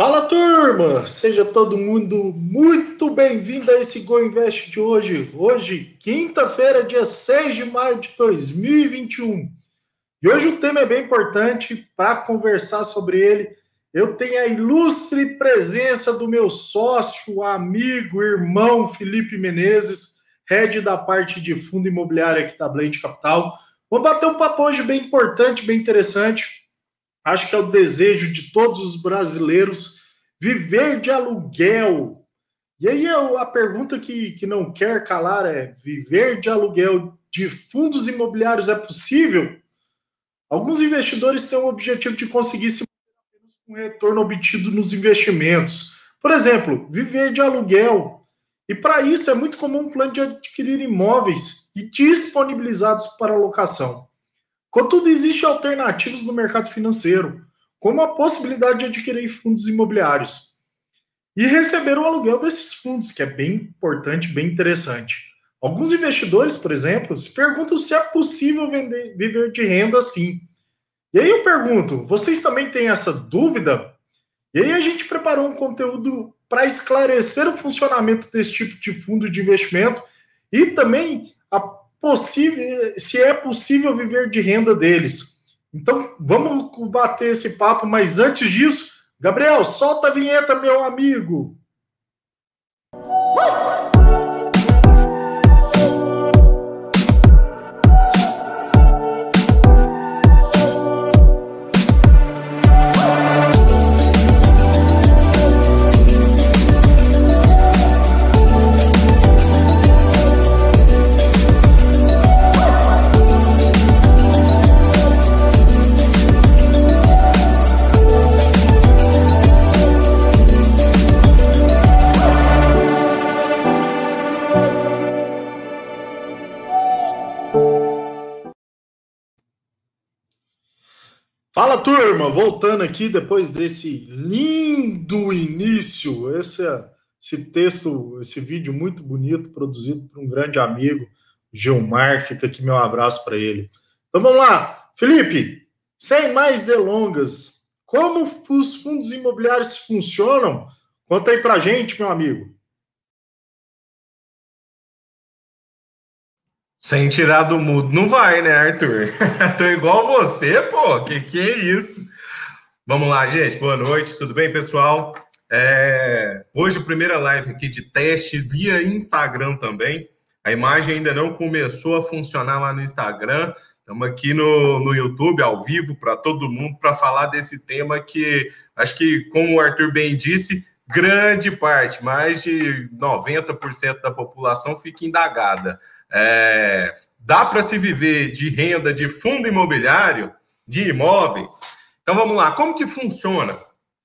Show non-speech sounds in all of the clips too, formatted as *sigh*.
Fala turma, seja todo mundo muito bem-vindo a esse Go Invest de hoje. Hoje, quinta-feira, dia 6 de maio de 2021. E hoje o tema é bem importante para conversar sobre ele. Eu tenho a ilustre presença do meu sócio, amigo, irmão Felipe Menezes, head da parte de fundo imobiliário aqui da Blade Capital. Vamos bater um papo hoje bem importante, bem interessante Acho que é o desejo de todos os brasileiros viver de aluguel. E aí a pergunta que, que não quer calar é: viver de aluguel de fundos imobiliários é possível? Alguns investidores têm o objetivo de conseguir se com retorno obtido nos investimentos. Por exemplo, viver de aluguel. E para isso é muito comum um plano de adquirir imóveis e disponibilizados para locação. Contudo, existem alternativas no mercado financeiro, como a possibilidade de adquirir fundos imobiliários e receber o aluguel desses fundos, que é bem importante, bem interessante. Alguns investidores, por exemplo, se perguntam se é possível vender, viver de renda assim. E aí eu pergunto, vocês também têm essa dúvida? E aí a gente preparou um conteúdo para esclarecer o funcionamento desse tipo de fundo de investimento e também possível, se é possível viver de renda deles. Então, vamos bater esse papo, mas antes disso, Gabriel, solta a vinheta, meu amigo. Turma, voltando aqui depois desse lindo início, esse, esse texto, esse vídeo muito bonito, produzido por um grande amigo, Gilmar, fica aqui meu abraço para ele. Então vamos lá, Felipe, sem mais delongas, como os fundos imobiliários funcionam? Conta aí para gente, meu amigo. Sem tirar do mudo, não vai, né, Arthur? *laughs* Tô igual você, pô. Que que é isso? Vamos lá, gente. Boa noite, tudo bem, pessoal? É... Hoje, primeira live aqui de teste via Instagram também. A imagem ainda não começou a funcionar lá no Instagram. Estamos aqui no, no YouTube, ao vivo, para todo mundo, para falar desse tema que acho que, como o Arthur bem disse, grande parte, mais de 90% da população fica indagada. É, dá para se viver de renda de fundo imobiliário, de imóveis? Então vamos lá, como que funciona?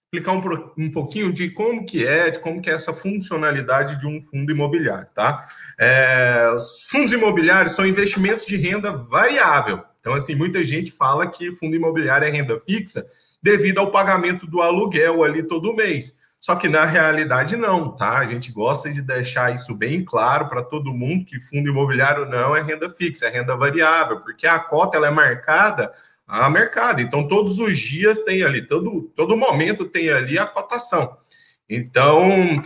Explicar um, um pouquinho de como que é, de como que é essa funcionalidade de um fundo imobiliário, tá? É, os fundos imobiliários são investimentos de renda variável. Então, assim, muita gente fala que fundo imobiliário é renda fixa devido ao pagamento do aluguel ali todo mês. Só que na realidade não, tá? A gente gosta de deixar isso bem claro para todo mundo que fundo imobiliário não é renda fixa, é renda variável, porque a cota ela é marcada a mercado. Então todos os dias tem ali, todo todo momento tem ali a cotação. Então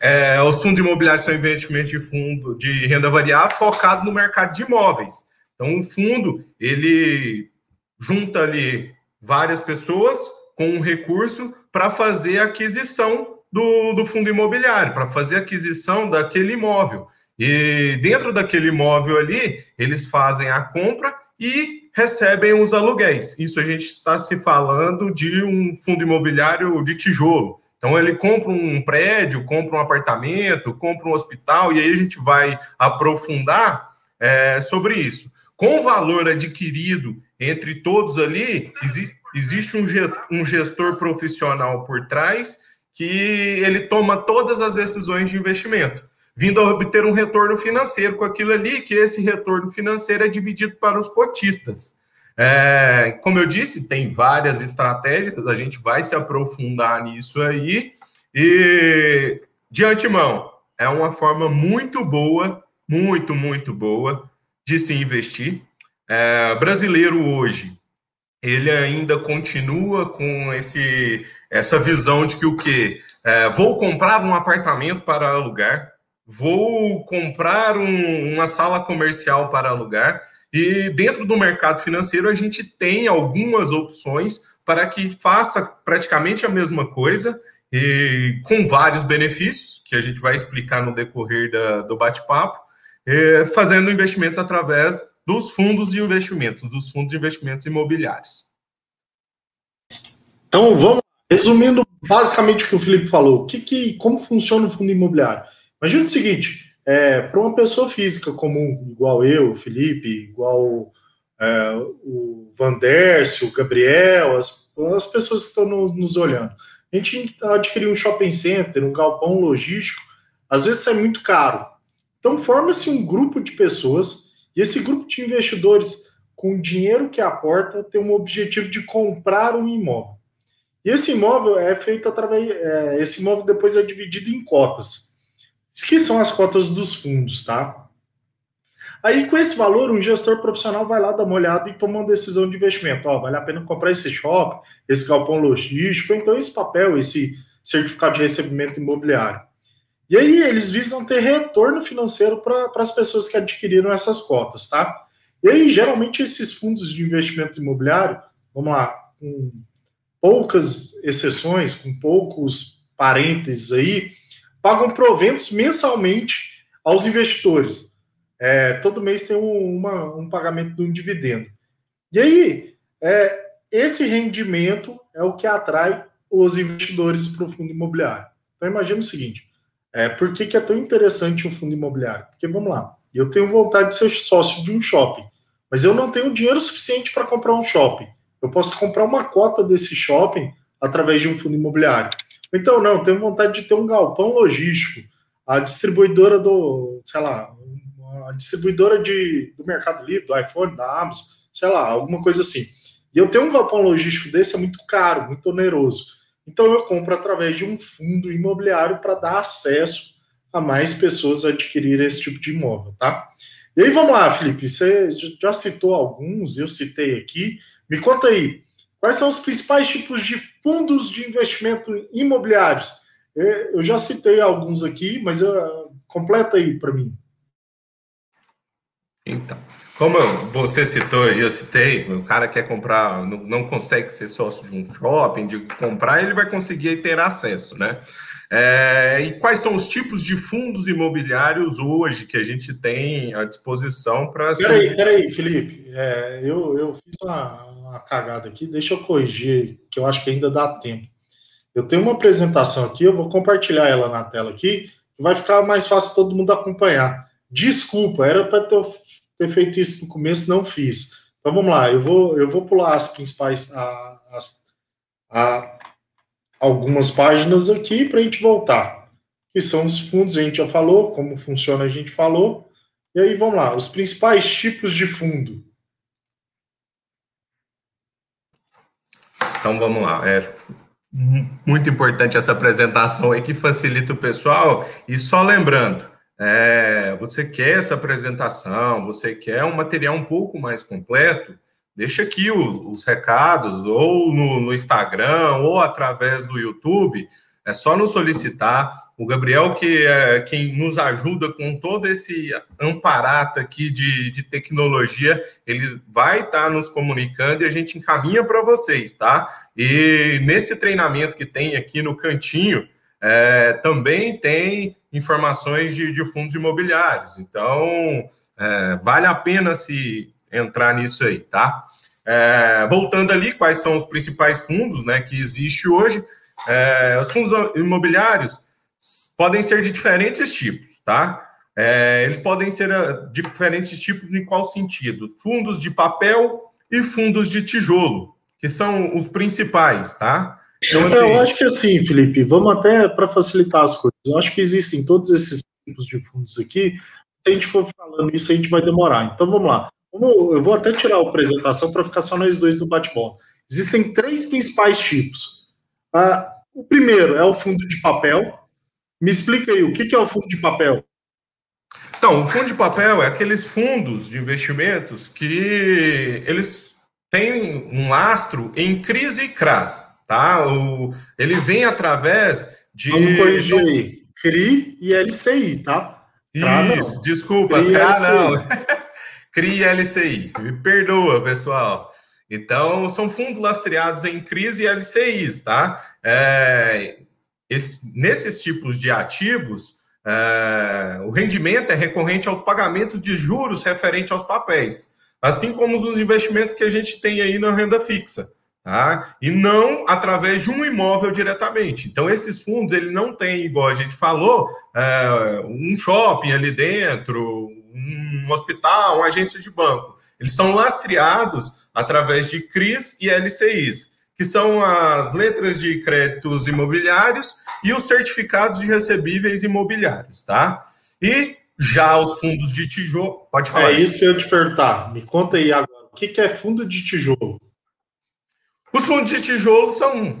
é, os fundos imobiliários são investimentos de fundo de renda variável focado no mercado de imóveis. Então o fundo ele junta ali várias pessoas com um recurso para fazer a aquisição do, do fundo imobiliário, para fazer a aquisição daquele imóvel. E dentro daquele imóvel ali, eles fazem a compra e recebem os aluguéis. Isso a gente está se falando de um fundo imobiliário de tijolo. Então ele compra um prédio, compra um apartamento, compra um hospital, e aí a gente vai aprofundar é, sobre isso. Com o valor adquirido entre todos ali, existe Existe um gestor profissional por trás que ele toma todas as decisões de investimento, vindo a obter um retorno financeiro com aquilo ali, que esse retorno financeiro é dividido para os cotistas. É, como eu disse, tem várias estratégias, a gente vai se aprofundar nisso aí. E de antemão, é uma forma muito boa, muito, muito boa de se investir. É, brasileiro hoje ele ainda continua com esse essa visão de que o quê? É, vou comprar um apartamento para alugar, vou comprar um, uma sala comercial para alugar, e dentro do mercado financeiro a gente tem algumas opções para que faça praticamente a mesma coisa e com vários benefícios que a gente vai explicar no decorrer da, do bate-papo, fazendo investimentos através dos fundos de investimentos, dos fundos de investimentos imobiliários. Então, vamos resumindo basicamente o que o Felipe falou. Que, que como funciona o fundo imobiliário? Imagina o seguinte: é, para uma pessoa física comum, igual eu, Felipe, igual é, o Vandércio, o Gabriel, as, as pessoas que estão no, nos olhando. A gente adquirir um shopping center, um galpão logístico, às vezes é muito caro. Então, forma-se um grupo de pessoas e esse grupo de investidores, com o dinheiro que aporta, tem um objetivo de comprar um imóvel. E esse imóvel é feito através. É, esse imóvel depois é dividido em cotas. Que são as cotas dos fundos, tá? Aí, com esse valor, um gestor profissional vai lá dar uma olhada e toma uma decisão de investimento. Ó, vale a pena comprar esse shopping, esse galpão logístico, então esse papel, esse certificado de recebimento imobiliário. E aí eles visam ter retorno financeiro para as pessoas que adquiriram essas cotas, tá? E aí, geralmente, esses fundos de investimento imobiliário, vamos lá, com poucas exceções, com poucos parênteses aí, pagam proventos mensalmente aos investidores. É, todo mês tem um, uma, um pagamento de um dividendo. E aí, é, esse rendimento é o que atrai os investidores para o fundo imobiliário. Então, imagine o seguinte: é, por que, que é tão interessante o fundo imobiliário? Porque, vamos lá, eu tenho vontade de ser sócio de um shopping, mas eu não tenho dinheiro suficiente para comprar um shopping. Eu posso comprar uma cota desse shopping através de um fundo imobiliário. Então, não, tenho vontade de ter um galpão logístico. A distribuidora do, sei lá, a distribuidora de, do Mercado Livre, do iPhone, da Amazon, sei lá, alguma coisa assim. E eu tenho um galpão logístico desse é muito caro, muito oneroso. Então eu compro através de um fundo imobiliário para dar acesso a mais pessoas a adquirir esse tipo de imóvel, tá? E aí vamos lá, Felipe, você já citou alguns, eu citei aqui. Me conta aí, quais são os principais tipos de fundos de investimento imobiliários? Eu já citei alguns aqui, mas uh, completa aí para mim. Então, como você citou e eu citei, o cara quer comprar, não, não, consegue ser sócio de um shopping, de comprar, ele vai conseguir ter acesso, né? É, e quais são os tipos de fundos imobiliários hoje que a gente tem à disposição para. Peraí, peraí, Felipe. É, eu, eu fiz uma, uma cagada aqui, deixa eu corrigir, que eu acho que ainda dá tempo. Eu tenho uma apresentação aqui, eu vou compartilhar ela na tela aqui, vai ficar mais fácil todo mundo acompanhar. Desculpa, era para ter ter feito isso no começo, não fiz. Então vamos lá, eu vou, eu vou pular as principais, a, as, a, algumas páginas aqui para a gente voltar. Que são os fundos, a gente já falou, como funciona a gente falou. E aí vamos lá, os principais tipos de fundo. Então vamos lá, é muito importante essa apresentação aí que facilita o pessoal. E só lembrando, é, você quer essa apresentação, você quer um material um pouco mais completo, deixa aqui o, os recados, ou no, no, Instagram, ou através do YouTube. É só nos solicitar. O Gabriel, que é quem nos ajuda com todo esse amparato aqui de, de tecnologia, ele vai estar tá nos comunicando e a gente encaminha para vocês, tá? E nesse treinamento que tem aqui no cantinho, é, também tem informações de, de fundos imobiliários. Então, é, vale a pena se entrar nisso aí, tá? É, voltando ali, quais são os principais fundos né, que existe hoje? É, os fundos imobiliários podem ser de diferentes tipos, tá? É, eles podem ser uh, diferentes tipos em qual sentido? Fundos de papel e fundos de tijolo, que são os principais, tá? Então, assim... Eu acho que assim, Felipe, vamos até para facilitar as coisas. Eu acho que existem todos esses tipos de fundos aqui. Se a gente for falando isso, a gente vai demorar. Então vamos lá. Eu vou até tirar a apresentação para ficar só nós dois do bate-bola. Existem três principais tipos. Ah, o primeiro é o fundo de papel. Me explica aí, o que é o fundo de papel? Então, o fundo de papel é aqueles fundos de investimentos que eles têm um lastro em crise e CRAS. Tá? O, ele vem através de. Vamos corrigir aí. CRI e LCI, tá? Isso, não. desculpa, CRI, não. *laughs* CRI e LCI. Me perdoa, pessoal. Então, são fundos lastreados em CRIs e LCIs, tá? É, esse, nesses tipos de ativos, é, o rendimento é recorrente ao pagamento de juros referente aos papéis, assim como os investimentos que a gente tem aí na renda fixa. Tá? E não através de um imóvel diretamente. Então, esses fundos, ele não tem, igual a gente falou, é, um shopping ali dentro, um hospital, uma agência de banco. Eles são lastreados através de CRIs e LCIs, que são as letras de créditos imobiliários e os certificados de recebíveis imobiliários, tá? E já os fundos de tijolo, pode falar. É isso que eu ia te perguntar. Me conta aí agora, o que é fundo de tijolo? Os fundos de tijolo são,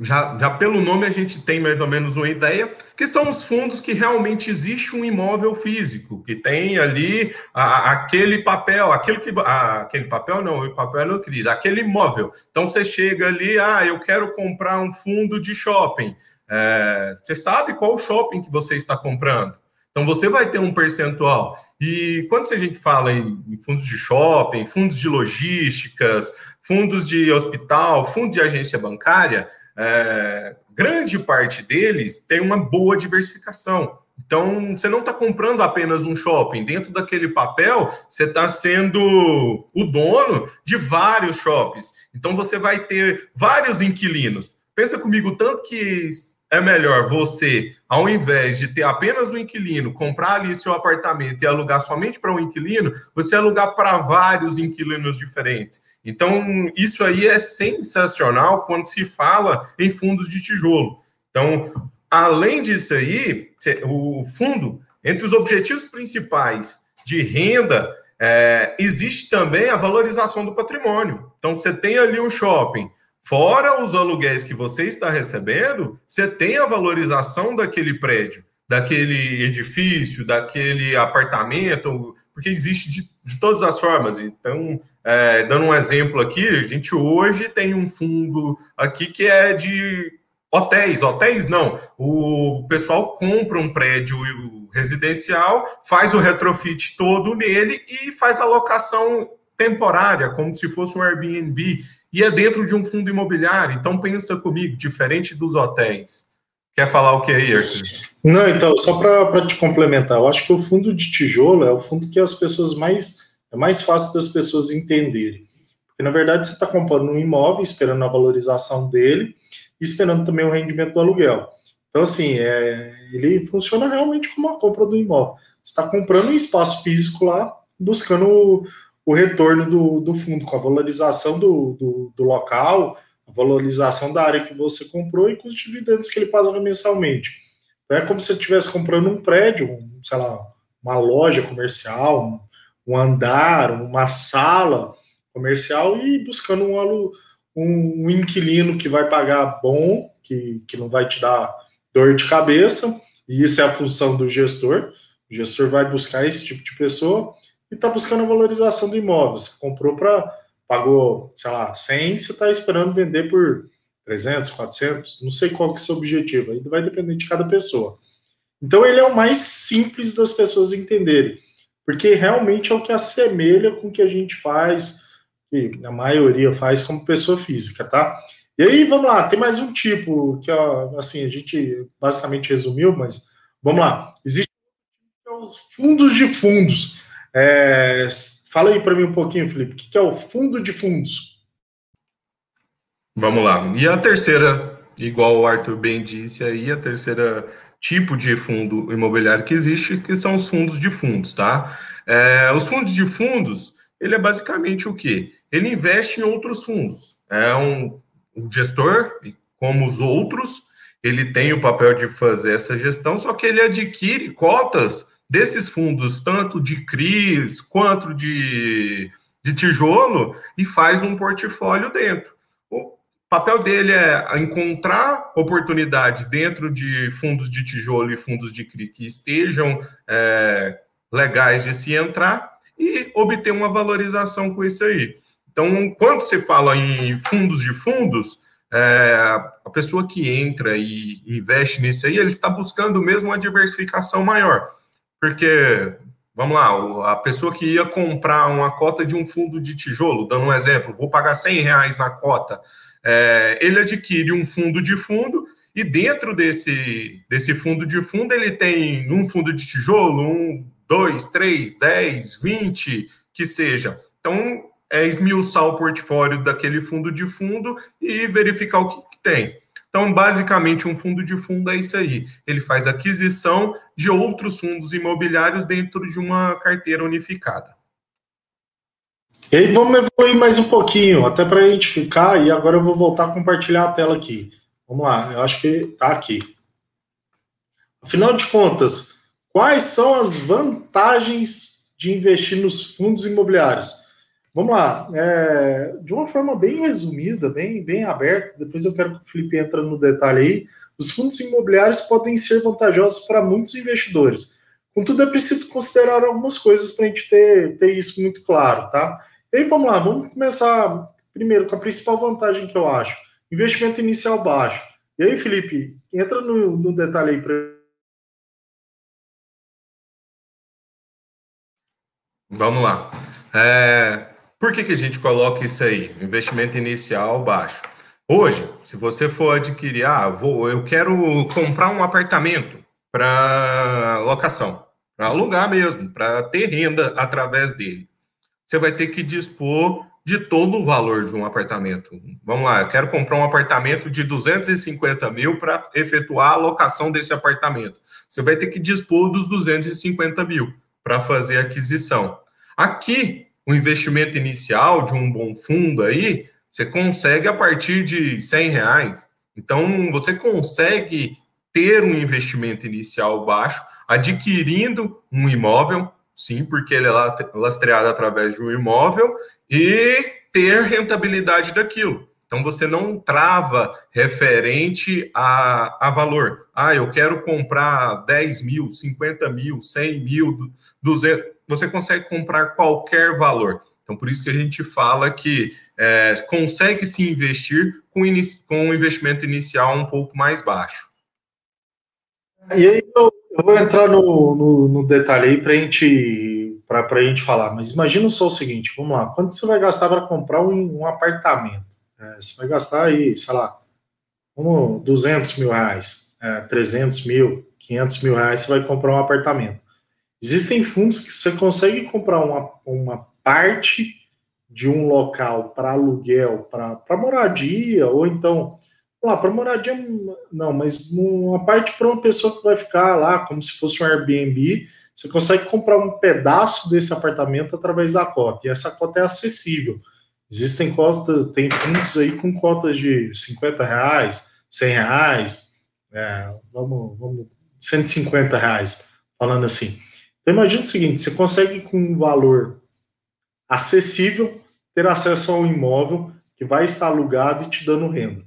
já, já pelo nome a gente tem mais ou menos uma ideia, que são os fundos que realmente existe um imóvel físico, que tem ali a, aquele papel, aquele que. A, aquele papel não, o papel não querido, aquele imóvel. Então você chega ali, ah, eu quero comprar um fundo de shopping. É, você sabe qual shopping que você está comprando. Então você vai ter um percentual. E quando a gente fala em, fundos de shopping, fundos de logísticas, fundos de hospital, fundo de agência bancária, é, grande parte deles tem uma boa diversificação. Então, você não está comprando apenas um shopping. Dentro daquele papel, você está sendo o dono de vários shoppings. Então, você vai ter vários inquilinos. Pensa comigo, tanto que é melhor você, ao invés de ter apenas um inquilino, comprar ali seu apartamento e alugar somente para um inquilino, você alugar para vários inquilinos diferentes. Então, isso aí é sensacional quando se fala em fundos de tijolo. Então, além disso aí, o fundo, entre os objetivos principais de renda, é, existe também a valorização do patrimônio. Então, você tem ali um shopping Fora os aluguéis que você está recebendo, você tem a valorização daquele prédio, daquele edifício, daquele apartamento, porque existe de, de todas as formas. Então, é, dando um exemplo aqui, a gente hoje tem um fundo aqui que é de hotéis. Hotéis não. O pessoal compra um prédio residencial, faz o retrofit todo nele e faz a locação temporária, como se fosse um Airbnb e é dentro de um fundo imobiliário. Então pensa comigo, diferente dos hotéis. Quer falar o que aí, Arthur? Não, então, só para te complementar, eu acho que o fundo de tijolo é o fundo que as pessoas mais. É mais fácil das pessoas entenderem. Porque, na verdade, você está comprando um imóvel, esperando a valorização dele, e esperando também o rendimento do aluguel. Então, assim, é, ele funciona realmente como a compra do imóvel. Você está comprando um espaço físico lá, buscando o retorno do, do fundo, com a valorização do, do, do, local, a valorização da área que você comprou e com os dividendos que ele paga mensalmente. Então, é como se você estivesse comprando um prédio, um, sei lá, uma loja comercial, um, um, andar, uma sala comercial e buscando um, um, um inquilino que vai pagar bom, que, que não vai te dar dor de cabeça, e isso é a função do gestor. O gestor vai buscar esse tipo de pessoa e está buscando a valorização do imóvel. Você comprou para, pagou, sei lá, 100, você está esperando vender por 300, 400, não sei qual que é o seu objetivo, aí vai depender de cada pessoa. Então ele é o mais simples das pessoas entenderem, porque realmente é o que assemelha com o que a gente faz, que a maioria faz como pessoa física, tá? E aí, vamos lá, tem mais um tipo que, assim, a gente basicamente resumiu, mas vamos lá. Existe os fundos de fundos. É, fala aí para mim um pouquinho, Felipe, o que é o fundo de fundos? Vamos lá. E a terceira, igual o Arthur bem disse aí, a terceira tipo de fundo imobiliário que existe, que são os fundos de fundos, tá? É, os fundos de fundos, ele é basicamente o quê? Ele investe em outros fundos. É um, um gestor, como os outros, ele tem o papel de fazer essa gestão, só que ele adquire cotas desses fundos, tanto de CRIs quanto de, de tijolo, e faz um portfólio dentro. O papel dele é encontrar oportunidades dentro de fundos de tijolo e fundos de CRI que estejam é, legais de se entrar e obter uma valorização com isso aí. Então, quando você fala em fundos de fundos, é, a pessoa que entra e investe nisso aí, ele está buscando mesmo uma diversificação maior. Porque, vamos lá, a pessoa que ia comprar uma cota de um fundo de tijolo, dando um exemplo, vou pagar 100 reais na cota, é, ele adquire um fundo de fundo e dentro desse, desse fundo de fundo ele tem um fundo de tijolo, um, dois, três, dez, vinte, que seja. Então, é esmiuçar o portfólio daquele fundo de fundo e verificar o que, que tem. Então, basicamente, um fundo de fundo é isso aí. Ele faz aquisição de outros fundos imobiliários dentro de uma carteira unificada. E aí, vamos evoluir mais um pouquinho, até para a gente ficar, e agora eu vou voltar a compartilhar a tela aqui. Vamos lá, eu acho que está aqui. Afinal de contas, quais são as vantagens de investir nos fundos imobiliários? Vamos lá, é, de uma forma bem resumida, bem, bem aberta, depois eu quero que o Felipe entre no detalhe aí, os fundos imobiliários podem ser vantajosos para muitos investidores. Contudo, é preciso considerar algumas coisas para a gente ter, ter isso muito claro, tá? E aí, vamos lá, vamos começar primeiro com a principal vantagem que eu acho, investimento inicial baixo. E aí, Felipe, entra no, no detalhe aí para Vamos lá. É, por que, que a gente coloca isso aí? Investimento inicial baixo. Hoje, se você for adquirir, ah, vou, eu quero comprar um apartamento para locação, para alugar mesmo, para ter renda através dele. Você vai ter que dispor de todo o valor de um apartamento. Vamos lá, eu quero comprar um apartamento de 250 mil para efetuar a locação desse apartamento. Você vai ter que dispor dos 250 mil para fazer a aquisição. Aqui, o investimento inicial de um bom fundo aí, você consegue a partir de 100 reais. Então, você consegue ter um investimento inicial baixo, adquirindo um imóvel, sim, porque ele é lastreado através de um imóvel, e ter rentabilidade daquilo. Então, você não trava referente a, a valor. Ah, eu quero comprar 10 mil, 50 mil, 100 mil, 200 você consegue comprar qualquer valor. Então, por isso que a gente fala que é, consegue se investir com, com um investimento inicial um pouco mais baixo. E aí eu, eu vou entrar no, no, no detalhe aí para gente, a gente falar. Mas imagina só o seguinte, vamos lá. Quanto você vai gastar para comprar um, um apartamento? É, você vai gastar aí, sei lá, como 200 mil reais, é, 300 mil, 500 mil reais, você vai comprar um apartamento. Existem fundos que você consegue comprar uma, uma parte de um local para aluguel, para moradia, ou então, lá, para moradia, não, mas uma parte para uma pessoa que vai ficar lá, como se fosse um Airbnb, você consegue comprar um pedaço desse apartamento através da cota, e essa cota é acessível. Existem cotas, tem fundos aí com cotas de 50 reais, 100 reais, é, vamos, vamos, 150 reais, falando assim. Então, imagine o seguinte: você consegue, com um valor acessível, ter acesso a um imóvel que vai estar alugado e te dando renda.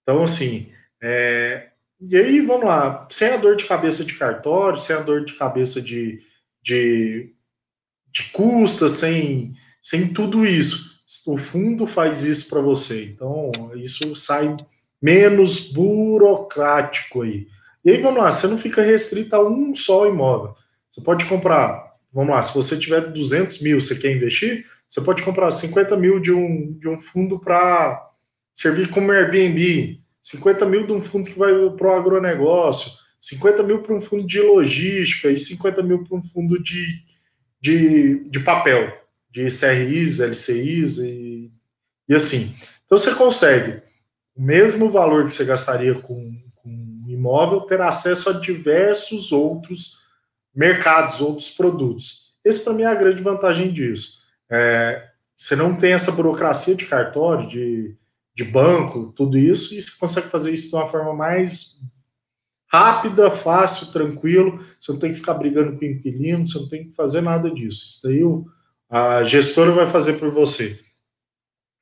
Então, assim, é... e aí vamos lá, sem a dor de cabeça de cartório, sem a dor de cabeça de, de, de custas, sem, sem tudo isso. O fundo faz isso para você. Então, isso sai menos burocrático aí. E aí, vamos lá, você não fica restrito a um só imóvel. Você pode comprar, vamos lá, se você tiver 200 mil, você quer investir, você pode comprar 50 mil de um, de um fundo para servir como Airbnb, 50 mil de um fundo que vai para o agronegócio, 50 mil para um fundo de logística e 50 mil para um fundo de, de, de papel, de CRIs, LCIs e, e assim. Então você consegue o mesmo valor que você gastaria com, com um imóvel, ter acesso a diversos outros mercados, outros produtos. Esse, para mim, é a grande vantagem disso. É, você não tem essa burocracia de cartório, de, de banco, tudo isso, e você consegue fazer isso de uma forma mais rápida, fácil, tranquilo. Você não tem que ficar brigando com o inquilino, você não tem que fazer nada disso. Isso daí a gestora vai fazer por você.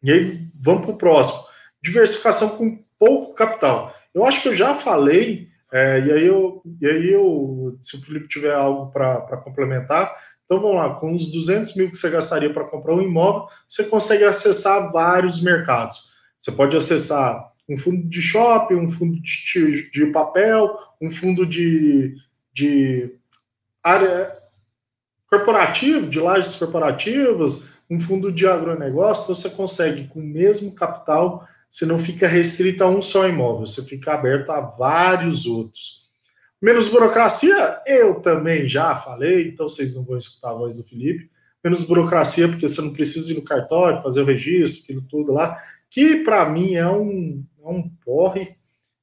E aí, vamos para o próximo. Diversificação com pouco capital. Eu acho que eu já falei é, e aí eu, e aí eu, se o Felipe tiver algo para complementar, então vamos lá, com os 200 mil que você gastaria para comprar um imóvel, você consegue acessar vários mercados. Você pode acessar um fundo de shopping, um fundo de, de papel, um fundo de, de área corporativo, de lajes corporativas, um fundo de agronegócio, então você consegue, com o mesmo capital, você não fica restrito a um só imóvel, você fica aberto a vários outros. Menos burocracia, eu também já falei, então vocês não vão escutar a voz do Felipe. Menos burocracia, porque você não precisa ir no cartório, fazer o registro, aquilo tudo lá, que para mim é um, é um porre.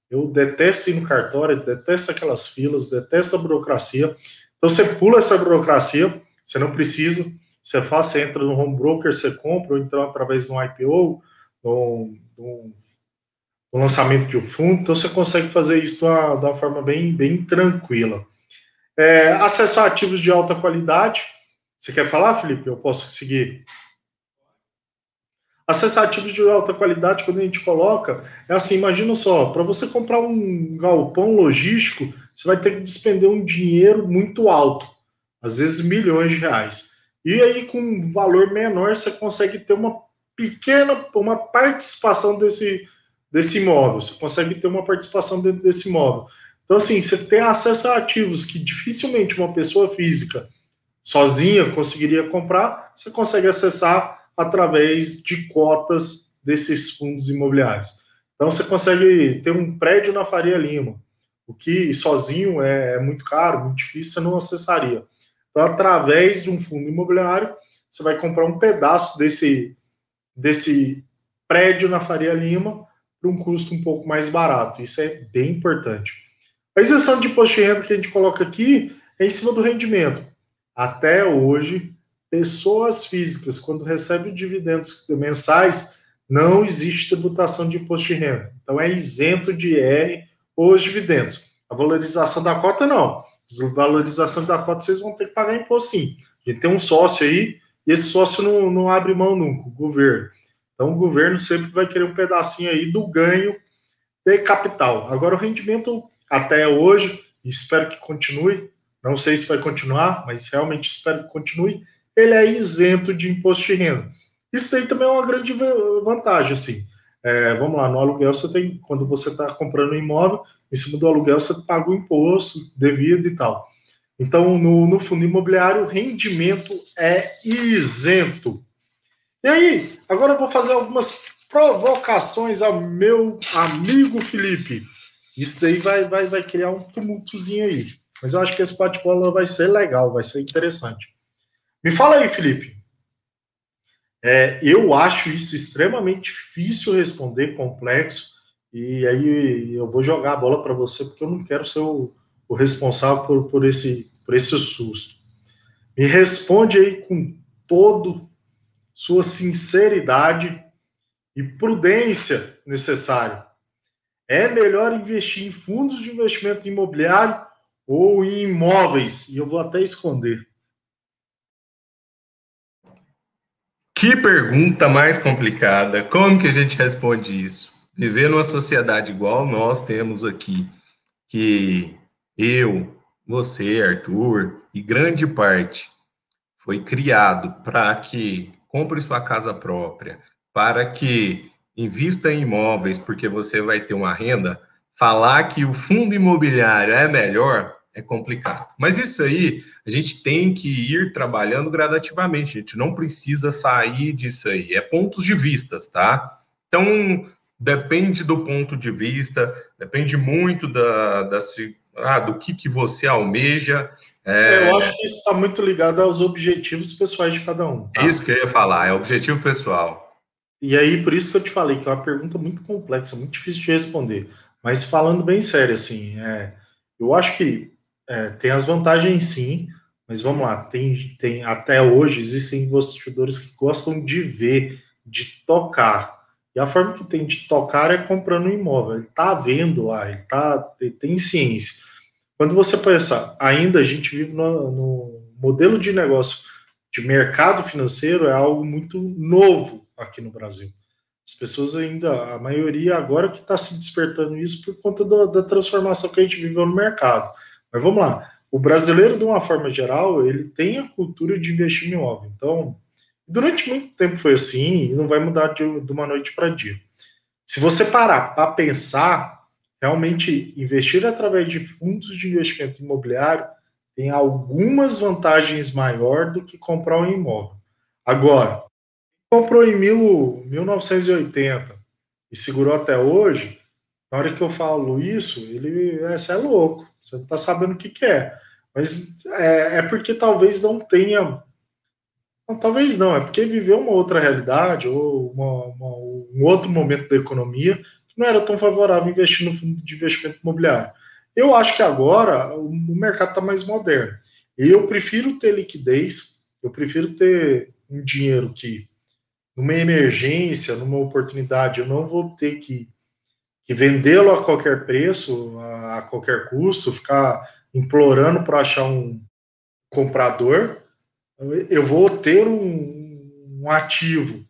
Eu detesto ir no cartório, detesto aquelas filas, detesto a burocracia. Então você pula essa burocracia, você não precisa, você faz, você entra no home broker, você compra, ou então através de um IPO, no, no, no lançamento de um fundo, então você consegue fazer isso de uma, de uma forma bem, bem tranquila. É, acesso a ativos de alta qualidade. Você quer falar, Felipe? Eu posso seguir. Acesso a ativos de alta qualidade, quando a gente coloca, é assim: imagina só, para você comprar um galpão logístico, você vai ter que despender um dinheiro muito alto, às vezes milhões de reais. E aí, com um valor menor, você consegue ter uma pequena, uma participação desse, desse imóvel. Você consegue ter uma participação dentro desse imóvel. Então, assim, você tem acesso a ativos que dificilmente uma pessoa física sozinha conseguiria comprar, você consegue acessar através de cotas desses fundos imobiliários. Então, você consegue ter um prédio na Faria Lima, o que sozinho é, é muito caro, muito difícil, você não acessaria. Então, através de um fundo imobiliário, você vai comprar um pedaço desse, desse prédio na Faria Lima por um custo um pouco mais barato. Isso é bem importante. A isenção de imposto de renda que a gente coloca aqui é em cima do rendimento. Até hoje, pessoas físicas, quando recebem dividendos mensais, não existe tributação de imposto de renda. Então, é isento de IR os dividendos. A valorização da cota, não valorização da cota, vocês vão ter que pagar imposto sim. A gente tem um sócio aí, e esse sócio não, não abre mão nunca, o governo. Então, o governo sempre vai querer um pedacinho aí do ganho de capital. Agora, o rendimento até hoje, espero que continue, não sei se vai continuar, mas realmente espero que continue, ele é isento de imposto de renda. Isso aí também é uma grande vantagem, assim. É, vamos lá, no aluguel você tem, quando você está comprando um imóvel, em cima do aluguel você paga o imposto devido e tal. Então, no, no fundo imobiliário, o rendimento é isento. E aí, agora eu vou fazer algumas provocações ao meu amigo Felipe. Isso daí vai, vai, vai criar um tumultozinho aí. Mas eu acho que esse bate-bola vai ser legal, vai ser interessante. Me fala aí, Felipe. É, eu acho isso extremamente difícil responder, complexo, e aí eu vou jogar a bola para você, porque eu não quero ser o, o responsável por, por, esse, por esse susto. Me responde aí com todo sua sinceridade e prudência necessária. É melhor investir em fundos de investimento imobiliário ou em imóveis? E eu vou até esconder. Que pergunta mais complicada. Como que a gente responde isso? Viver numa sociedade igual nós temos aqui, que eu, você, Arthur, e grande parte foi criado para que compre sua casa própria, para que invista em imóveis, porque você vai ter uma renda, falar que o fundo imobiliário é melhor é complicado. Mas isso aí, a gente tem que ir trabalhando gradativamente, a gente não precisa sair disso aí, é pontos de vistas, tá? Então, depende do ponto de vista, depende muito da, da ah, do que, que você almeja. É... Eu acho que isso está muito ligado aos objetivos pessoais de cada um. Tá? É isso que eu ia falar, é objetivo pessoal. E aí, por isso que eu te falei, que é uma pergunta muito complexa, muito difícil de responder. Mas falando bem sério, assim, é, eu acho que é, tem as vantagens sim, mas vamos lá, tem, tem até hoje existem investidores que gostam de ver, de tocar. E a forma que tem de tocar é comprando um imóvel. Ele está vendo lá, ele, tá, ele tem ciência. Quando você pensa, ainda a gente vive no, no modelo de negócio de mercado financeiro, é algo muito novo aqui no Brasil. As pessoas ainda, a maioria agora que está se despertando isso por conta da, da transformação que a gente viveu no mercado. Mas vamos lá. O brasileiro, de uma forma geral, ele tem a cultura de investir em imóvel. Então, durante muito tempo foi assim e não vai mudar de, de uma noite para dia. se você parar para pensar, realmente investir através de fundos de investimento imobiliário tem algumas vantagens maior do que comprar um imóvel. Agora, comprou em mil, 1980 e segurou até hoje, na hora que eu falo isso, ele é, você é louco, você não está sabendo o que, que é. Mas é, é, porque talvez não tenha. Não, talvez não, é porque viveu uma outra realidade ou uma, uma, um outro momento da economia não era tão favorável investir no fundo de investimento imobiliário. Eu acho que agora o, mercado está mais moderno. Eu prefiro ter liquidez, eu prefiro ter um dinheiro que, numa emergência, numa oportunidade, eu não vou ter que, que vendê-lo a qualquer preço, a, a qualquer custo, ficar implorando para achar um comprador, eu vou ter um, um ativo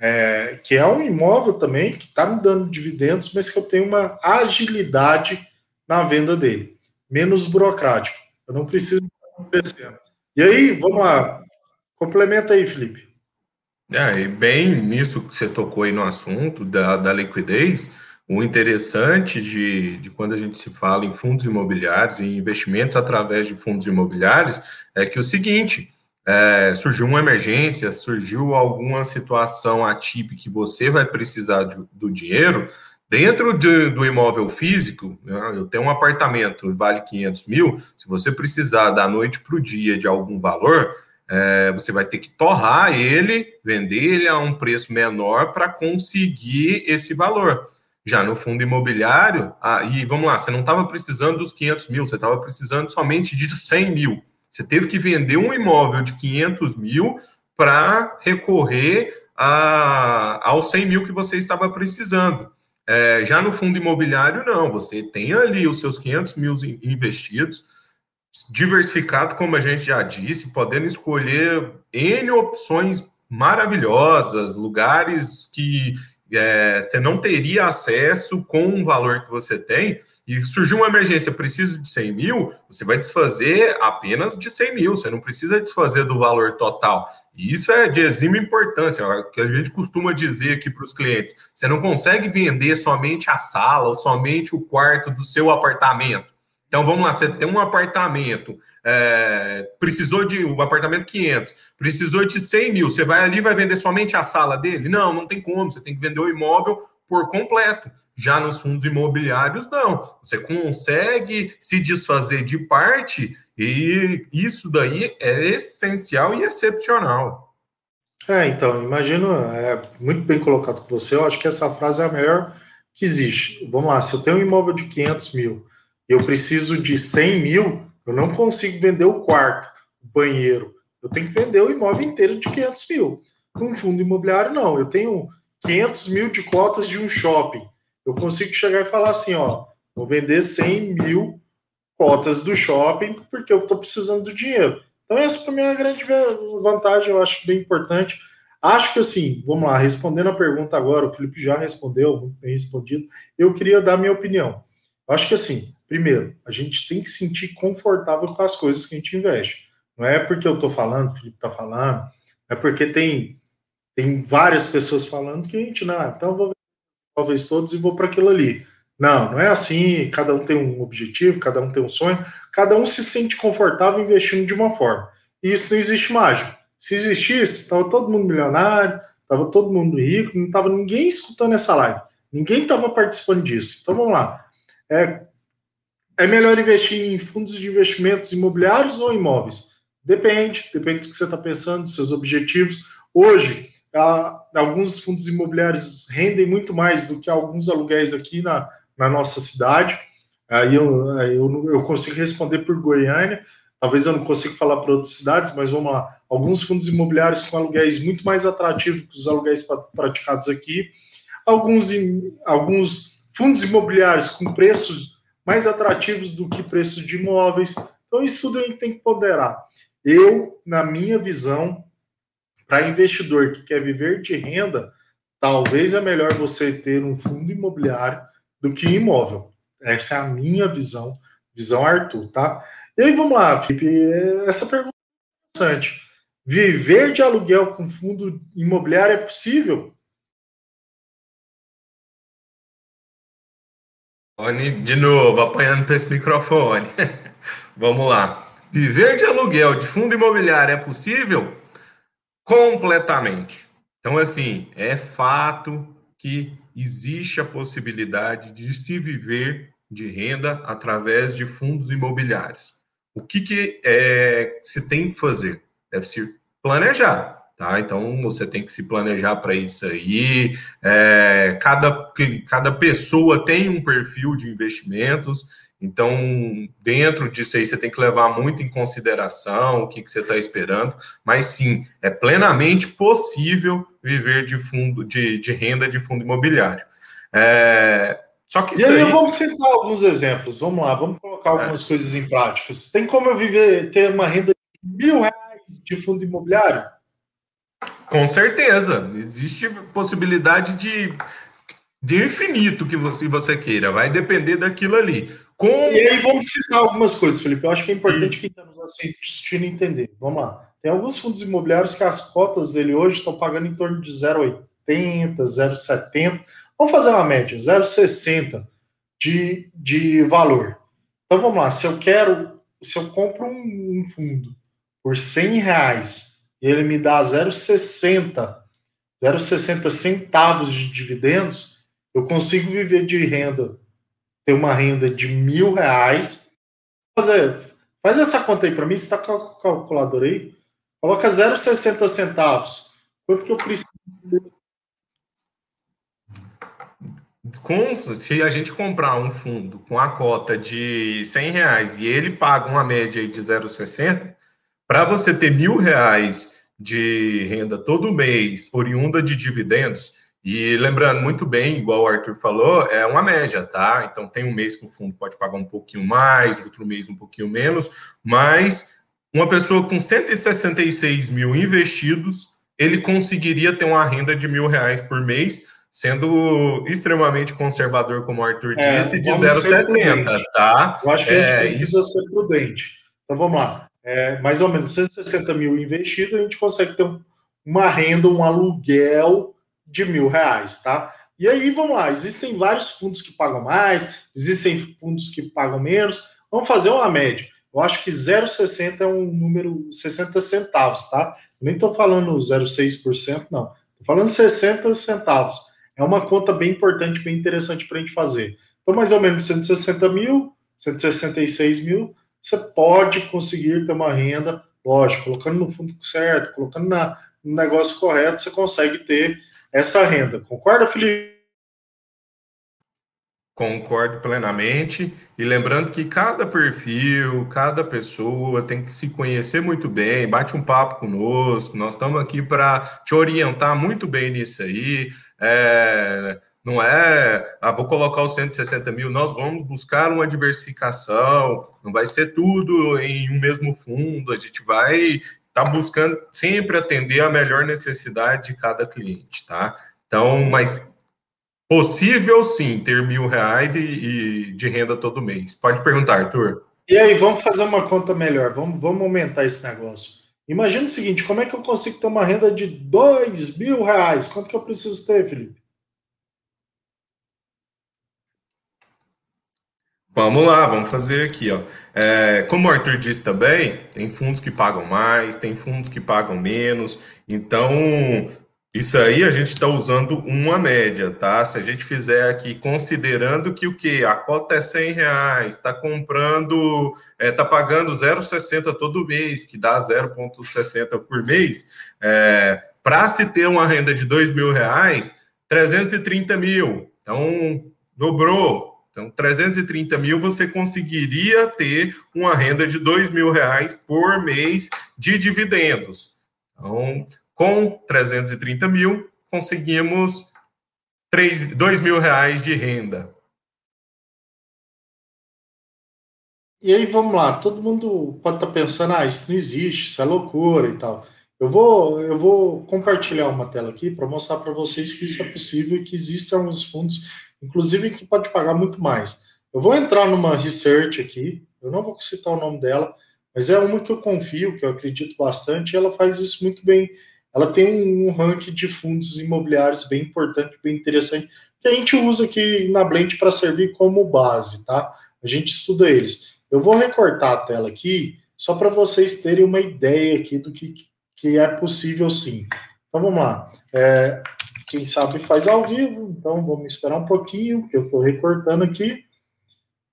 é, que é um imóvel também, que está me dando dividendos, mas que eu tenho uma agilidade na venda dele, menos burocrático. Eu não preciso acontecendo. E aí, vamos lá, complementa aí, Felipe. É, e bem nisso que você tocou aí no assunto da, da liquidez, o interessante de, de quando a gente se fala em fundos imobiliários e investimentos através de fundos imobiliários é que o seguinte, é, surgiu uma emergência, surgiu alguma situação atípica que você vai precisar de, do dinheiro, dentro de, do imóvel físico, né, eu tenho um apartamento vale 500 mil, se você precisar da noite para o dia de algum valor, é, você vai ter que torrar ele, vender ele a um preço menor para conseguir esse valor. Já no fundo imobiliário, ah, e vamos lá, você não estava precisando dos 500 mil, você estava precisando somente de 100 mil. Você teve que vender um imóvel de 500 mil para recorrer a, aos 100 mil que você estava precisando. É, já no fundo imobiliário, não. Você tem ali os seus 500 mil investidos, diversificado, como a gente já disse, podendo escolher N opções maravilhosas, lugares que é, você não teria acesso com o valor que você tem, e surgiu uma emergência, preciso de 100 mil, você vai desfazer apenas de 100 mil, você não precisa desfazer do valor total. E isso é de exima importância, é que a gente costuma dizer aqui para os clientes: você não consegue vender somente a sala ou somente o quarto do seu apartamento. Então vamos lá, você tem um apartamento, é, precisou de um apartamento 500, precisou de 100 mil, você vai ali e vai vender somente a sala dele? Não, não tem como, você tem que vender o imóvel por completo. Já nos fundos imobiliários, não. Você consegue se desfazer de parte e isso daí é essencial e excepcional. É, então, imagino, é muito bem colocado com você, eu acho que essa frase é a melhor que existe. Vamos lá, se eu tenho um imóvel de 500 mil eu preciso de 100 mil, eu não consigo vender o quarto, o banheiro. Eu tenho que vender o imóvel inteiro de 500 mil. Com fundo imobiliário, não. Eu tenho 500 mil de cotas de um shopping. Eu consigo chegar e falar assim, ó, vou vender 100 mil cotas do shopping porque eu estou precisando do dinheiro. Então essa para mim é uma grande vantagem, eu acho bem importante. Acho que assim, vamos lá, respondendo a pergunta agora, o Felipe já respondeu, bem respondido. Eu queria dar minha opinião. Acho que assim, Primeiro, a gente tem que se sentir confortável com as coisas que a gente investe. Não é porque eu estou falando, o Felipe está falando, é porque tem, tem várias pessoas falando que a gente, não, então eu vou talvez todos e vou para aquilo ali. Não, não é assim, cada um tem um objetivo, cada um tem um sonho, cada um se sente confortável investindo de uma forma. E isso não existe mágica. Se existisse, estava todo mundo milionário, estava todo mundo rico, não estava ninguém escutando essa live, ninguém estava participando disso. Então vamos lá. É, é melhor investir em fundos de investimentos imobiliários ou imóveis? Depende, depende do que você está pensando, dos seus objetivos. Hoje, alguns fundos imobiliários rendem muito mais do que alguns aluguéis aqui na, na nossa cidade. Aí eu, eu, eu consigo responder por Goiânia, talvez eu não consiga falar para outras cidades, mas vamos lá. Alguns fundos imobiliários com aluguéis muito mais atrativos que os aluguéis praticados aqui. Alguns, alguns fundos imobiliários com preços mais atrativos do que preços de imóveis. Então, isso tudo a gente tem que ponderar. Eu, na minha visão, para investidor que quer viver de renda, talvez é melhor você ter um fundo imobiliário do que imóvel. Essa é a minha visão, visão Arthur, tá? E aí, vamos lá, Felipe, essa pergunta é interessante. Viver de aluguel com fundo imobiliário é possível? De novo, apanhando para esse microfone. *laughs* Vamos lá. Viver de aluguel de fundo imobiliário é possível? Completamente. Então, assim, é fato que existe a possibilidade de se viver de renda através de fundos imobiliários. O que, que é, se tem que fazer? Deve se planejar. Tá? Então você tem que se planejar para isso aí. É, cada, cada pessoa tem um perfil de investimentos, então dentro disso aí você tem que levar muito em consideração o que, que você está esperando, mas sim, é plenamente possível viver de fundo de, de renda de fundo imobiliário. É, só que e aí, aí, vamos citar alguns exemplos. Vamos lá, vamos colocar algumas é. coisas em práticas. Tem como eu viver, ter uma renda de mil reais de fundo imobiliário? Com certeza. Existe possibilidade de, de infinito que você, você queira. Vai depender daquilo ali. Como... E aí vamos citar algumas coisas, Felipe. Eu acho que é importante quem está nos assistindo entender. Vamos lá. Tem alguns fundos imobiliários que as cotas dele hoje estão pagando em torno de 0,80, 0,70. Vamos fazer uma média, 0,60 de, de valor. Então vamos lá. Se eu quero, se eu compro um, um fundo por 100 reais e ele me dá 0,60, 0,60 centavos de dividendos, eu consigo viver de renda, ter uma renda de mil reais. Fazer, faz essa conta aí para mim, você está com a calculadora aí? Coloca 0,60 centavos. Quanto que eu preciso? Com, se a gente comprar um fundo com a cota de 100 reais e ele paga uma média de 0,60, para você ter mil reais de renda todo mês, oriunda de dividendos, e lembrando muito bem, igual o Arthur falou, é uma média, tá? Então tem um mês que o fundo pode pagar um pouquinho mais, outro mês um pouquinho menos, mas uma pessoa com 166 mil investidos, ele conseguiria ter uma renda de mil reais por mês, sendo extremamente conservador, como o Arthur é, disse, de 0,60, tá? Eu acho que é, a gente precisa isso... ser prudente. Então vamos lá é, mais ou menos 160 mil investido, a gente consegue ter uma renda, um aluguel de mil reais, tá? E aí, vamos lá, existem vários fundos que pagam mais, existem fundos que pagam menos, vamos fazer uma média. Eu acho que 0,60 é um número 60 centavos, tá? Eu nem estou falando 0,6%, não. Estou falando 60 centavos. É uma conta bem importante, bem interessante para a gente fazer. Então, mais ou menos 160 mil, 166 mil, você pode conseguir ter uma renda, lógico, colocando no fundo certo, colocando na, no negócio correto, você consegue ter essa renda. Concorda, Felipe? Concordo plenamente. E lembrando que cada perfil, cada pessoa tem que se conhecer muito bem, bate um papo conosco. Nós estamos aqui para te orientar muito bem nisso aí. É, não é, ah, vou colocar os 160 mil, nós vamos buscar uma diversificação, não vai ser tudo em um mesmo fundo, a gente vai estar tá buscando sempre atender a melhor necessidade de cada cliente, tá? Então, mas possível sim ter mil reais e, e de renda todo mês. Pode perguntar, Arthur. E aí, vamos fazer uma conta melhor, vamos, vamos aumentar esse negócio. Imagina o seguinte: como é que eu consigo ter uma renda de dois mil reais? Quanto que eu preciso ter, Felipe? Vamos lá, vamos fazer aqui, ó. É, como o Arthur disse também, tem fundos que pagam mais, tem fundos que pagam menos. Então, isso aí a gente está usando uma média, tá? Se a gente fizer aqui considerando que o que a cota é 100 reais, está comprando, está é, tá pagando 0,60 todo mês, que dá 0,60 por mês, é, para se ter uma renda de 2 mil reais, 330 mil. Então, dobrou, então, 330 mil você conseguiria ter uma renda de 2 mil reais por mês de dividendos. Então, com 330 mil, conseguimos 3, 2 mil reais de renda. E aí, vamos lá, todo mundo pode estar pensando, ah, isso não existe, isso é loucura e tal. Eu vou, eu vou compartilhar uma tela aqui para mostrar para vocês que isso é possível e que existem alguns fundos inclusive que pode pagar muito mais. Eu vou entrar numa research aqui, eu não vou citar o nome dela, mas é uma que eu confio, que eu acredito bastante, e ela faz isso muito bem. Ela tem um ranking de fundos imobiliários bem importante, bem interessante, que a gente usa aqui na Blend para servir como base, tá? A gente estuda eles. Eu vou recortar a tela aqui, só para vocês terem uma ideia aqui do que, que é possível sim. Então vamos lá. É, quem sabe faz ao vivo, então vamos esperar um pouquinho, que eu estou recortando aqui.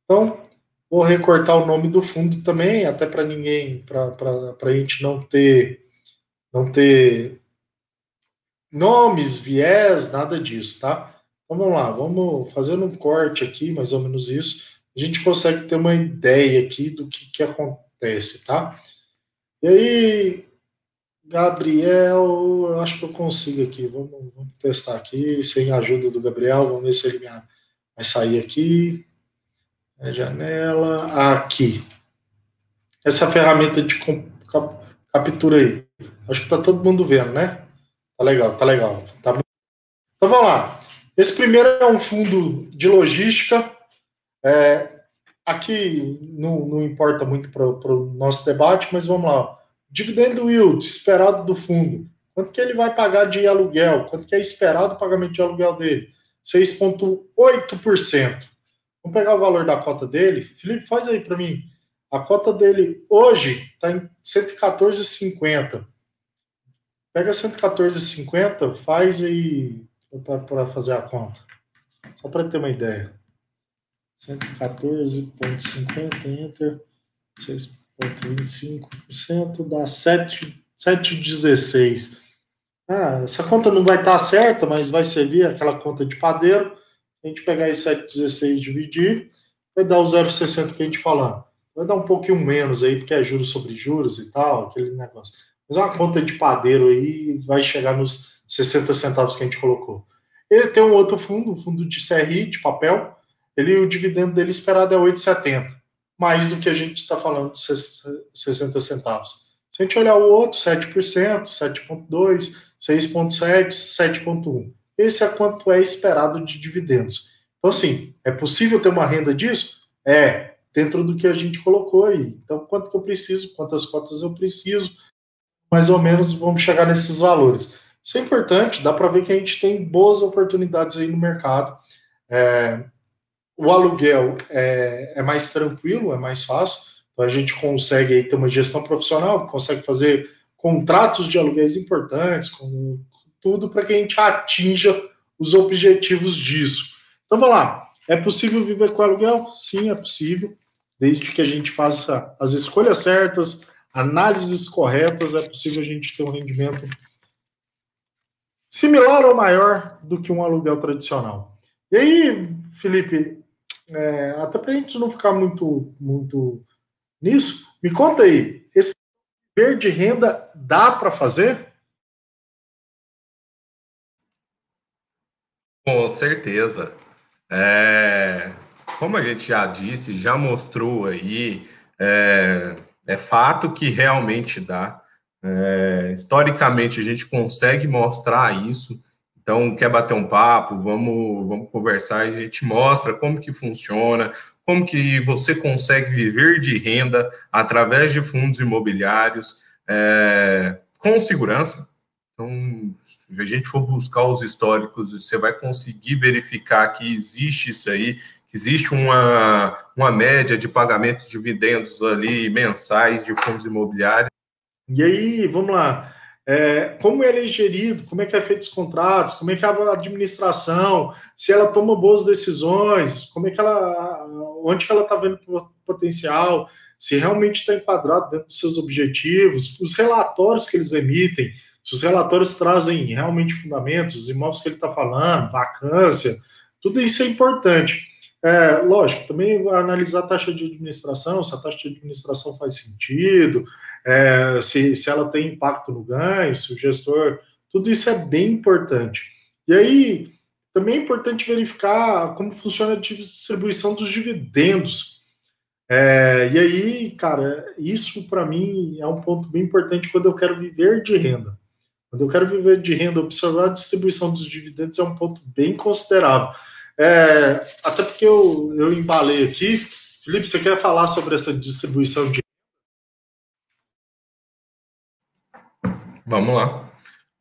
Então, vou recortar o nome do fundo também, até para ninguém, para a gente não ter, não ter nomes, viés, nada disso, tá? Então vamos lá, vamos fazendo um corte aqui, mais ou menos isso a gente consegue ter uma ideia aqui do que, que acontece, tá? E aí, Gabriel, eu acho que eu consigo aqui. Vamos, vamos testar aqui, sem a ajuda do Gabriel. Vamos ver se ele vai sair aqui. É janela. Aqui. Essa ferramenta de captura aí. Acho que tá todo mundo vendo, né? Tá legal, tá legal. Tá... Então vamos lá. Esse primeiro é um fundo de logística é, aqui não, não, importa muito para o nosso debate, mas vamos lá. Dividendo yield esperado do fundo. Quanto que ele vai pagar de aluguel? Quanto que é esperado o pagamento de aluguel dele? 6,8%. Vamos pegar o valor da cota dele. Felipe, faz aí para mim. A cota dele hoje está em 114,50. Pega 114,50, faz aí para fazer a conta. Só para ter uma ideia. 114,50, enter, 6,25%, dá 7,16. Ah, essa conta não vai estar certa, mas vai servir aquela conta de padeiro. A gente pegar esse 7,16 e dividir, vai dar o 0,60 que a gente falou. Vai dar um pouquinho menos aí, porque é juros sobre juros e tal, aquele negócio. Mas uma conta de padeiro aí vai chegar nos 60 centavos que a gente colocou. Ele tem um outro fundo, um fundo de CRI, de papel, ele, o dividendo dele esperado é 8,70, mais do que a gente está falando de 60 centavos. Se a gente olhar o outro, 7%, 7,2%, 6,7%, 7,1%. Esse é quanto é esperado de dividendos. Então, assim, é possível ter uma renda disso? É, dentro do que a gente colocou aí. Então, quanto que eu preciso, quantas cotas eu preciso, mais ou menos vamos chegar nesses valores. Isso é importante, dá para ver que a gente tem boas oportunidades aí no mercado. É, o aluguel é, é, mais tranquilo, é mais fácil, então a gente consegue aí, ter uma gestão profissional, consegue fazer contratos de aluguéis importantes, com tudo para que a gente atinja os objetivos disso. Então vamos lá, é possível viver com aluguel? Sim, é possível, desde que a gente faça as escolhas certas, análises corretas, é possível a gente ter um rendimento similar ou maior do que um aluguel tradicional. E aí, Felipe, é, até para a gente não ficar muito, muito nisso, me conta aí, esse ver de renda dá para fazer? Com certeza. É, como a gente já disse, já mostrou aí, é, é fato que realmente dá. É, historicamente, a gente consegue mostrar isso então, quer bater um papo, vamos, vamos conversar a gente mostra como que funciona, como que você consegue viver de renda através de fundos imobiliários é, com segurança. Então, se a gente for buscar os históricos, você vai conseguir verificar que existe isso aí, que existe uma, uma média de pagamento de dividendos ali mensais de fundos imobiliários. E aí, vamos lá é, como ele é gerido, como é que é feito os contratos, como é que é a administração, se ela toma boas decisões, como é que ela, onde que ela está vendo potencial, se realmente está enquadrado dentro dos seus objetivos, os relatórios que eles emitem, se os relatórios trazem realmente fundamentos, os imóveis que ele está falando, vacância, tudo isso é importante. É, lógico, também analisar a taxa de administração, se a taxa de administração faz sentido, é, se, se ela tem impacto no ganho, se o gestor. Tudo isso é bem importante. E aí, também é importante verificar como funciona a distribuição dos dividendos. É, e aí, cara, isso para mim é um ponto bem importante quando eu quero viver de renda. Quando eu quero viver de renda, observar a distribuição dos dividendos é um ponto bem considerável. É, até porque eu, eu embalei aqui. Felipe, você quer falar sobre essa distribuição de Vamos lá.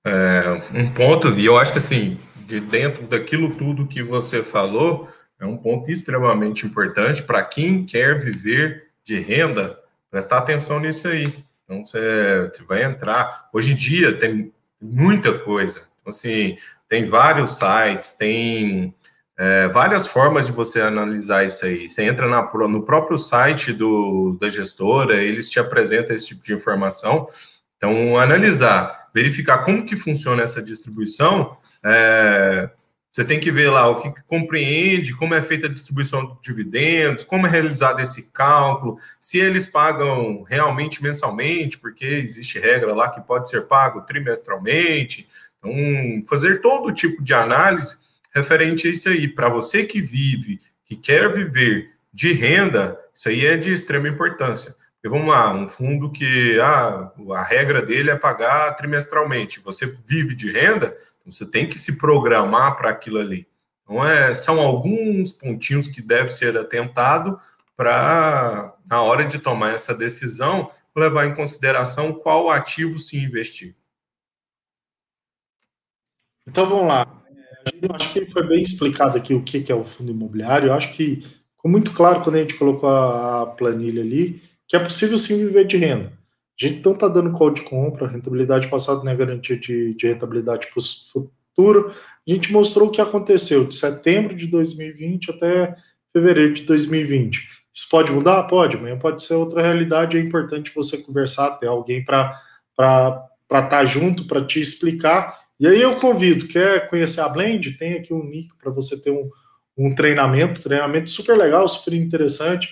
É, um ponto, e eu acho que assim, de dentro daquilo tudo que você falou, é um ponto extremamente importante para quem quer viver de renda, prestar atenção nisso aí. Então, você, você vai entrar. Hoje em dia tem muita coisa. Então, assim, tem vários sites, tem é, várias formas de você analisar isso aí. Você entra na, no próprio site do, da gestora, eles te apresentam esse tipo de informação. Então, analisar, verificar como que funciona essa distribuição, é, você tem que ver lá o que, que compreende, como é feita a distribuição de dividendos, como é realizado esse cálculo, se eles pagam realmente mensalmente, porque existe regra lá que pode ser pago trimestralmente. Então, fazer todo tipo de análise referente a isso aí. Para você que vive, que quer viver de renda, isso aí é de extrema importância. Porque vamos lá, um fundo que ah, a regra dele é pagar trimestralmente. Você vive de renda, então você tem que se programar para aquilo ali. Então, é, são alguns pontinhos que deve ser atentado para, na hora de tomar essa decisão, levar em consideração qual ativo se investir. Então vamos lá. Eu acho que foi bem explicado aqui o que é o fundo imobiliário. Eu acho que ficou muito claro quando a gente colocou a planilha ali que é possível sim viver de renda. A gente não está dando call de compra, rentabilidade passada não é garantia de, de rentabilidade para o futuro. A gente mostrou o que aconteceu de setembro de 2020 até fevereiro de 2020. Isso pode mudar? Pode, amanhã pode ser outra realidade. É importante você conversar, ter alguém para estar tá junto, para te explicar e aí eu convido, quer conhecer a Blend? Tem aqui um link para você ter um, um treinamento, treinamento super legal, super interessante.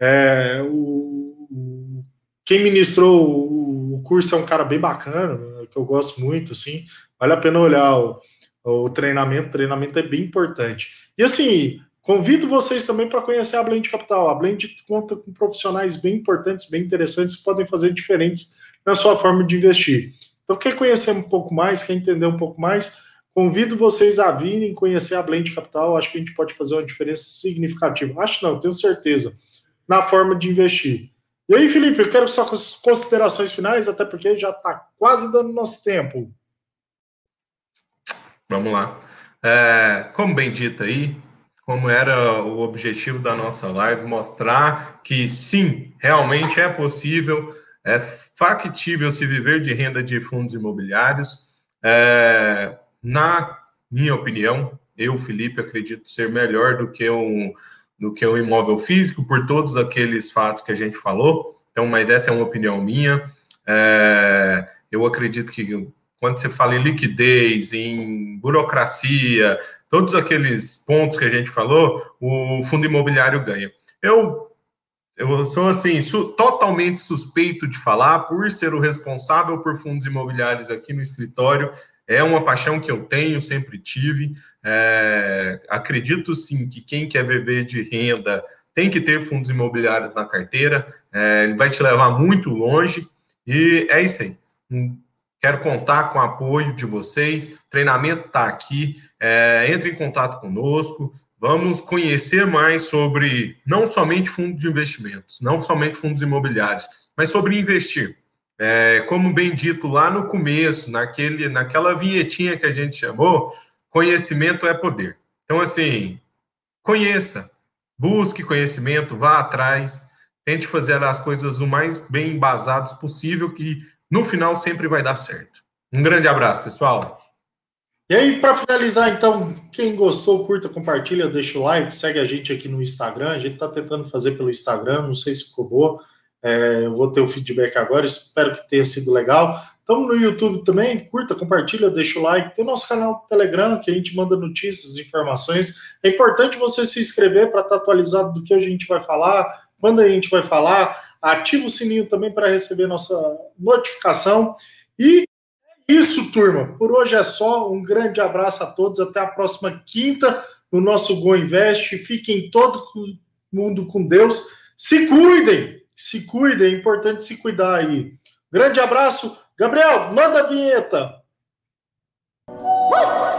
É, o, o, quem ministrou o, o, curso é um cara bem bacana, que eu gosto muito, assim, vale a pena olhar o, o treinamento, o treinamento é bem importante. E assim, convido vocês também para conhecer a Blend Capital. A Blend conta com profissionais bem importantes, bem interessantes, que podem fazer diferentes na sua forma de investir. Então, quer conhecer um pouco mais, quer entender um pouco mais, convido vocês a virem conhecer a Blend Capital. Acho que a gente pode fazer uma diferença significativa. Acho não, tenho certeza, na forma de investir. E aí, Felipe, eu quero só considerações finais, até porque já está quase dando nosso tempo. Vamos lá. É, como bem dito aí, como era o objetivo da nossa live, mostrar que sim, realmente é possível é factível se viver de renda de fundos imobiliários. É, na minha opinião, eu, Felipe, acredito ser melhor do que um, do que um imóvel físico, por todos aqueles fatos que a gente falou. Então, uma ideia é uma opinião minha. É, eu acredito que quando você fala em liquidez, em burocracia, todos aqueles pontos que a gente falou, o fundo imobiliário ganha. Eu eu sou assim, su totalmente suspeito de falar por ser o responsável por fundos imobiliários aqui no escritório. É uma paixão que eu tenho, sempre tive. É, acredito sim que quem quer viver de renda tem que ter fundos imobiliários na carteira. É, ele vai te levar muito longe. E é isso aí. Hum, quero contar com o apoio de vocês. O treinamento está aqui. É, entre em contato conosco vamos conhecer mais sobre não somente fundos de investimentos, não somente fundos imobiliários, mas sobre investir. É, como bem dito lá no começo, naquele, naquela vinhetinha que a gente chamou, conhecimento é poder. Então, assim, conheça, busque conhecimento, vá atrás, tente fazer as coisas o mais bem embasados possível, que no final sempre vai dar certo. Um grande abraço, pessoal. E aí, para finalizar, então, quem gostou, curta, compartilha, deixa o like, segue a gente aqui no Instagram. A gente está tentando fazer pelo Instagram, não sei se ficou boa. É, eu vou ter o feedback agora, espero que tenha sido legal. Estamos no YouTube também, curta, compartilha, deixa o like. Tem o nosso canal do Telegram, que a gente manda notícias, informações. É importante você se inscrever para estar tá atualizado do que a gente vai falar, quando a gente vai falar. Ativa o sininho também para receber nossa notificação. E isso, turma. Por hoje é só. Um grande abraço a todos. Até a próxima quinta no nosso Go Invest. Fiquem todo mundo com Deus. Se cuidem. Se cuidem, é importante se cuidar aí. Grande abraço. Gabriel, manda a vinheta. Uh!